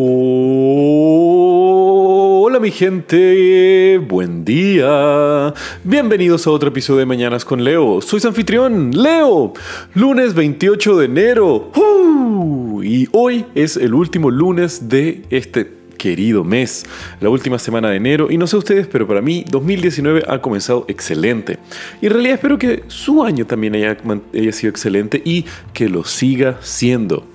Hola mi gente, buen día. Bienvenidos a otro episodio de Mañanas con Leo. Soy anfitrión, Leo. Lunes 28 de enero. Y hoy es el último lunes de este querido mes, la última semana de enero, y no sé ustedes, pero para mí 2019 ha comenzado excelente. Y en realidad espero que su año también haya sido excelente y que lo siga siendo.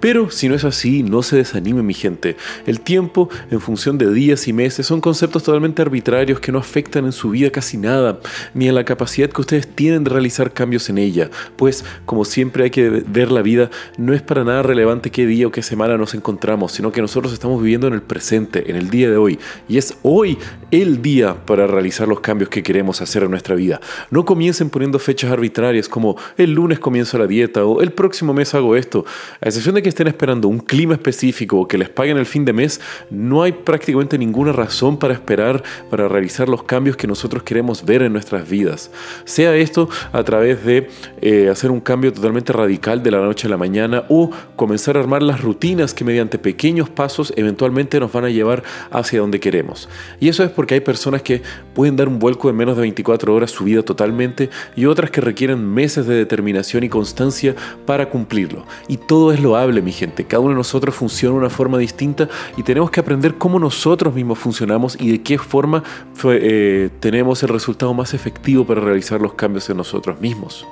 Pero si no es así, no se desanime mi gente. El tiempo en función de días y meses son conceptos totalmente arbitrarios que no afectan en su vida casi nada, ni en la capacidad que ustedes tienen de realizar cambios en ella. Pues, como siempre hay que ver la vida, no es para nada relevante qué día o qué semana nos encontramos, sino que nosotros estamos viviendo en el presente, en el día de hoy. Y es hoy el día para realizar los cambios que queremos hacer en nuestra vida. No comiencen poniendo fechas arbitrarias como el lunes comienzo la dieta o el próximo mes hago esto. Excepción de que estén esperando un clima específico o que les paguen el fin de mes, no hay prácticamente ninguna razón para esperar para realizar los cambios que nosotros queremos ver en nuestras vidas. Sea esto a través de eh, hacer un cambio totalmente radical de la noche a la mañana o comenzar a armar las rutinas que mediante pequeños pasos eventualmente nos van a llevar hacia donde queremos. Y eso es porque hay personas que pueden dar un vuelco en menos de 24 horas su vida totalmente y otras que requieren meses de determinación y constancia para cumplirlo. Y todo es loable mi gente. Cada uno de nosotros funciona de una forma distinta y tenemos que aprender cómo nosotros mismos funcionamos y de qué forma eh, tenemos el resultado más efectivo para realizar los cambios en nosotros mismos.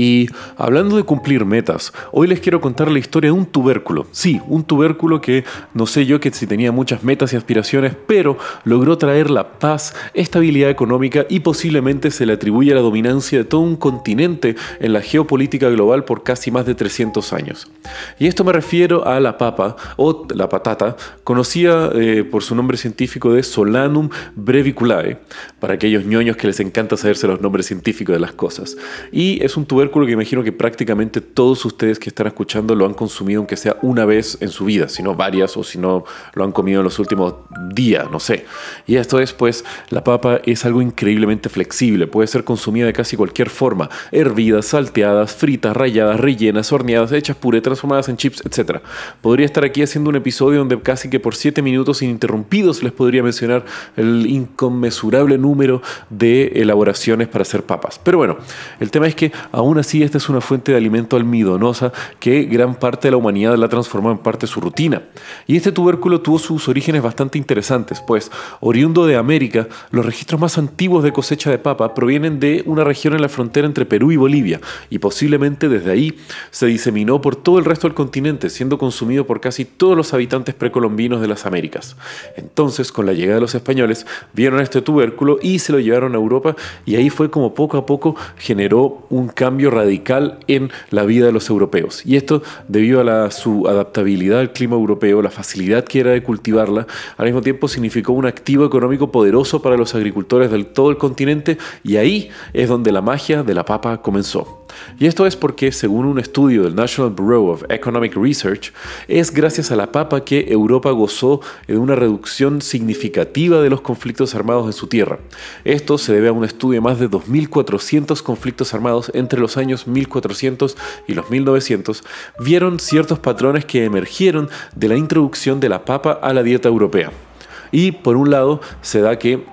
Y hablando de cumplir metas, hoy les quiero contar la historia de un tubérculo. Sí, un tubérculo que no sé yo que si tenía muchas metas y aspiraciones, pero logró traer la paz, estabilidad económica y posiblemente se le atribuye la dominancia de todo un continente en la geopolítica global por casi más de 300 años. Y esto me refiero a la papa o la patata, conocida eh, por su nombre científico de Solanum breviculae, para aquellos ñoños que les encanta saberse los nombres científicos de las cosas. Y es un tubérculo que imagino que prácticamente todos ustedes que están escuchando lo han consumido aunque sea una vez en su vida, si no varias o si no lo han comido en los últimos días, no sé. Y esto es pues, la papa es algo increíblemente flexible, puede ser consumida de casi cualquier forma, hervidas, salteadas, fritas, rayadas, rellenas, horneadas, hechas puré, transformadas en chips, etc. Podría estar aquí haciendo un episodio donde casi que por 7 minutos ininterrumpidos les podría mencionar el inconmensurable número de elaboraciones para hacer papas. Pero bueno, el tema es que aún así, esta es una fuente de alimento almidonosa que gran parte de la humanidad la transformó en parte de su rutina. Y este tubérculo tuvo sus orígenes bastante interesantes, pues, oriundo de América, los registros más antiguos de cosecha de papa provienen de una región en la frontera entre Perú y Bolivia, y posiblemente desde ahí se diseminó por todo el resto del continente, siendo consumido por casi todos los habitantes precolombinos de las Américas. Entonces, con la llegada de los españoles, vieron este tubérculo y se lo llevaron a Europa, y ahí fue como poco a poco generó un cambio radical en la vida de los europeos. Y esto debido a su adaptabilidad al clima europeo, la facilidad que era de cultivarla, al mismo tiempo significó un activo económico poderoso para los agricultores de todo el continente y ahí es donde la magia de la papa comenzó. Y esto es porque, según un estudio del National Bureau of Economic Research, es gracias a la papa que Europa gozó de una reducción significativa de los conflictos armados en su tierra. Esto se debe a un estudio de más de 2.400 conflictos armados entre los años 1400 y los 1900, vieron ciertos patrones que emergieron de la introducción de la papa a la dieta europea. Y por un lado se da que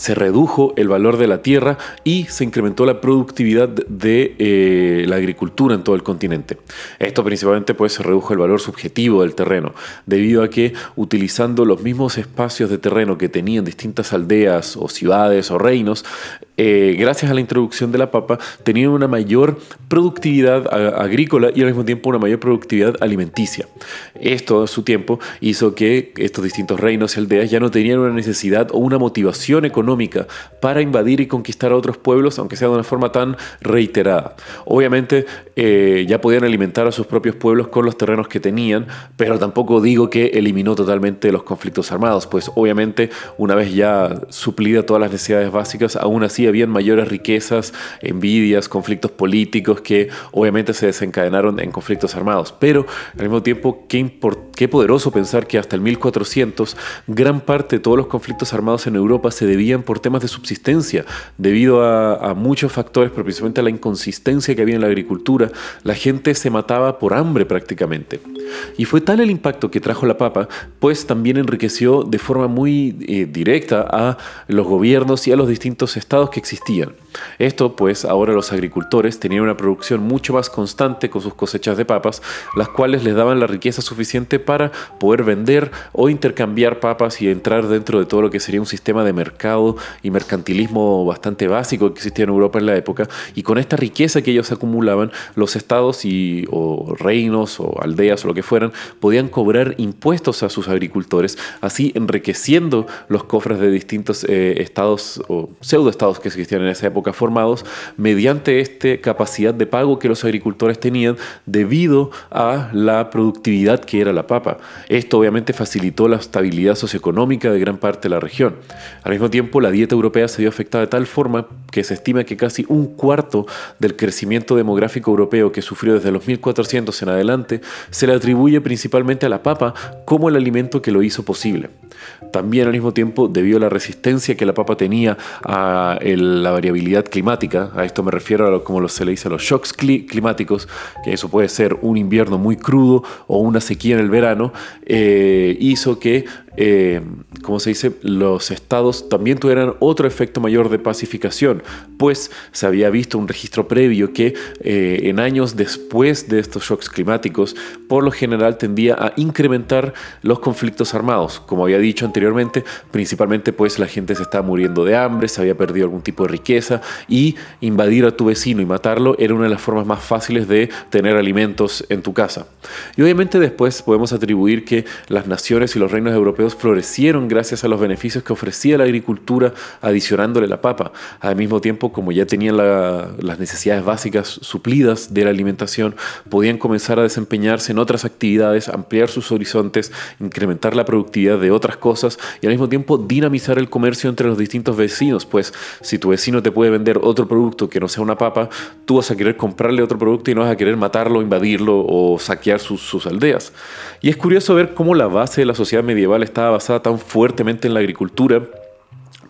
se redujo el valor de la tierra y se incrementó la productividad de eh, la agricultura en todo el continente. Esto principalmente pues se redujo el valor subjetivo del terreno, debido a que utilizando los mismos espacios de terreno que tenían distintas aldeas o ciudades o reinos, eh, gracias a la introducción de la papa, tenían una mayor productividad agrícola y al mismo tiempo una mayor productividad alimenticia. Esto a su tiempo hizo que estos distintos reinos y aldeas ya no tenían una necesidad o una motivación económica para invadir y conquistar a otros pueblos, aunque sea de una forma tan reiterada. Obviamente eh, ya podían alimentar a sus propios pueblos con los terrenos que tenían, pero tampoco digo que eliminó totalmente los conflictos armados, pues obviamente una vez ya suplida todas las necesidades básicas, aún así habían mayores riquezas, envidias, conflictos políticos que obviamente se desencadenaron en conflictos armados. Pero al mismo tiempo, ¿qué, Qué poderoso pensar que hasta el 1400 gran parte de todos los conflictos armados en Europa se debían por temas de subsistencia, debido a, muchos factores, pero principalmente a la inconsistencia que había en la agricultura. La gente se mataba por hambre prácticamente. Y fue tal el impacto que trajo la papa, pues también enriqueció de forma muy eh, directa a los gobiernos y a los distintos estados que existían. Esto pues ahora los agricultores tenían una producción mucho más constante con sus cosechas de papas, las cuales les daban la riqueza suficiente para poder vender o intercambiar papas y entrar dentro de todo lo que sería un sistema de mercado y mercantilismo bastante básico que existía en Europa en la época. Y con esta riqueza que ellos acumulaban, los estados y, o reinos o aldeas o lo que fueran podían cobrar impuestos a sus agricultores, así enriqueciendo los cofres de distintos eh, estados o pseudoestados que existían en esa época formados mediante esta capacidad de pago que los agricultores tenían debido a la productividad que era la papa. Esto obviamente facilitó la estabilidad socioeconómica de gran parte de la región. Al mismo tiempo, la dieta europea se vio afectada de tal forma que se estima que casi un cuarto del crecimiento demográfico europeo que sufrió desde los 1400 en adelante se le atribuye principalmente a la papa como el alimento que lo hizo posible. También al mismo tiempo, debido a la resistencia que la papa tenía a la variabilidad climática, a esto me refiero a como se le dice a los shocks climáticos, que eso puede ser un invierno muy crudo o una sequía en el verano, eh, hizo que eh, como se dice, los estados también tuvieran otro efecto mayor de pacificación, pues se había visto un registro previo que eh, en años después de estos shocks climáticos, por lo general tendía a incrementar los conflictos armados. Como había dicho anteriormente, principalmente pues la gente se estaba muriendo de hambre, se había perdido algún tipo de riqueza y invadir a tu vecino y matarlo era una de las formas más fáciles de tener alimentos en tu casa. Y obviamente después podemos atribuir que las naciones y los reinos europeos florecieron gracias a los beneficios que ofrecía la agricultura adicionándole la papa. Al mismo tiempo, como ya tenían las necesidades básicas suplidas de la alimentación, podían comenzar a desempeñarse en otras actividades, ampliar sus horizontes, incrementar la productividad de otras cosas y al mismo tiempo dinamizar el comercio entre los distintos vecinos, pues si tu vecino te puede vender otro producto que no sea una papa, tú vas a querer comprarle otro producto y no vas a querer matarlo, invadirlo o saquear sus, sus aldeas. Y es curioso ver cómo la base de la sociedad medieval estaba basada tan fuertemente en la agricultura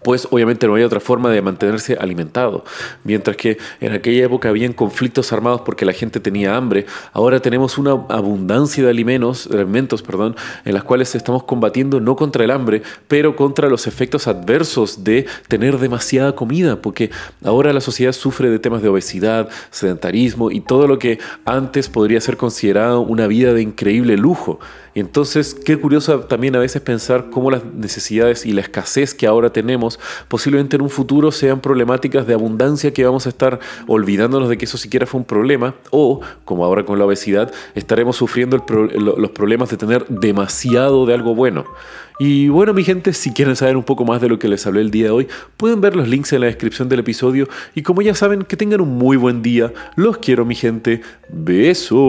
pues obviamente no hay otra forma de mantenerse alimentado. Mientras que en aquella época habían conflictos armados porque la gente tenía hambre, ahora tenemos una abundancia de alimentos, alimentos perdón, en las cuales estamos combatiendo no contra el hambre, pero contra los efectos adversos de tener demasiada comida, porque ahora la sociedad sufre de temas de obesidad, sedentarismo y todo lo que antes podría ser considerado una vida de increíble lujo. Y entonces, qué curioso también a veces pensar cómo las necesidades y la escasez que ahora tenemos posiblemente en un futuro sean problemáticas de abundancia que vamos a estar olvidándonos de que eso siquiera fue un problema o, como ahora con la obesidad, estaremos sufriendo los problemas de tener demasiado de algo bueno. Y bueno, mi gente, si quieren saber un poco más de lo que les hablé el día de hoy, pueden ver los links en la descripción del episodio. Y como ya saben, que tengan un muy buen día. Los quiero, mi gente. Besos.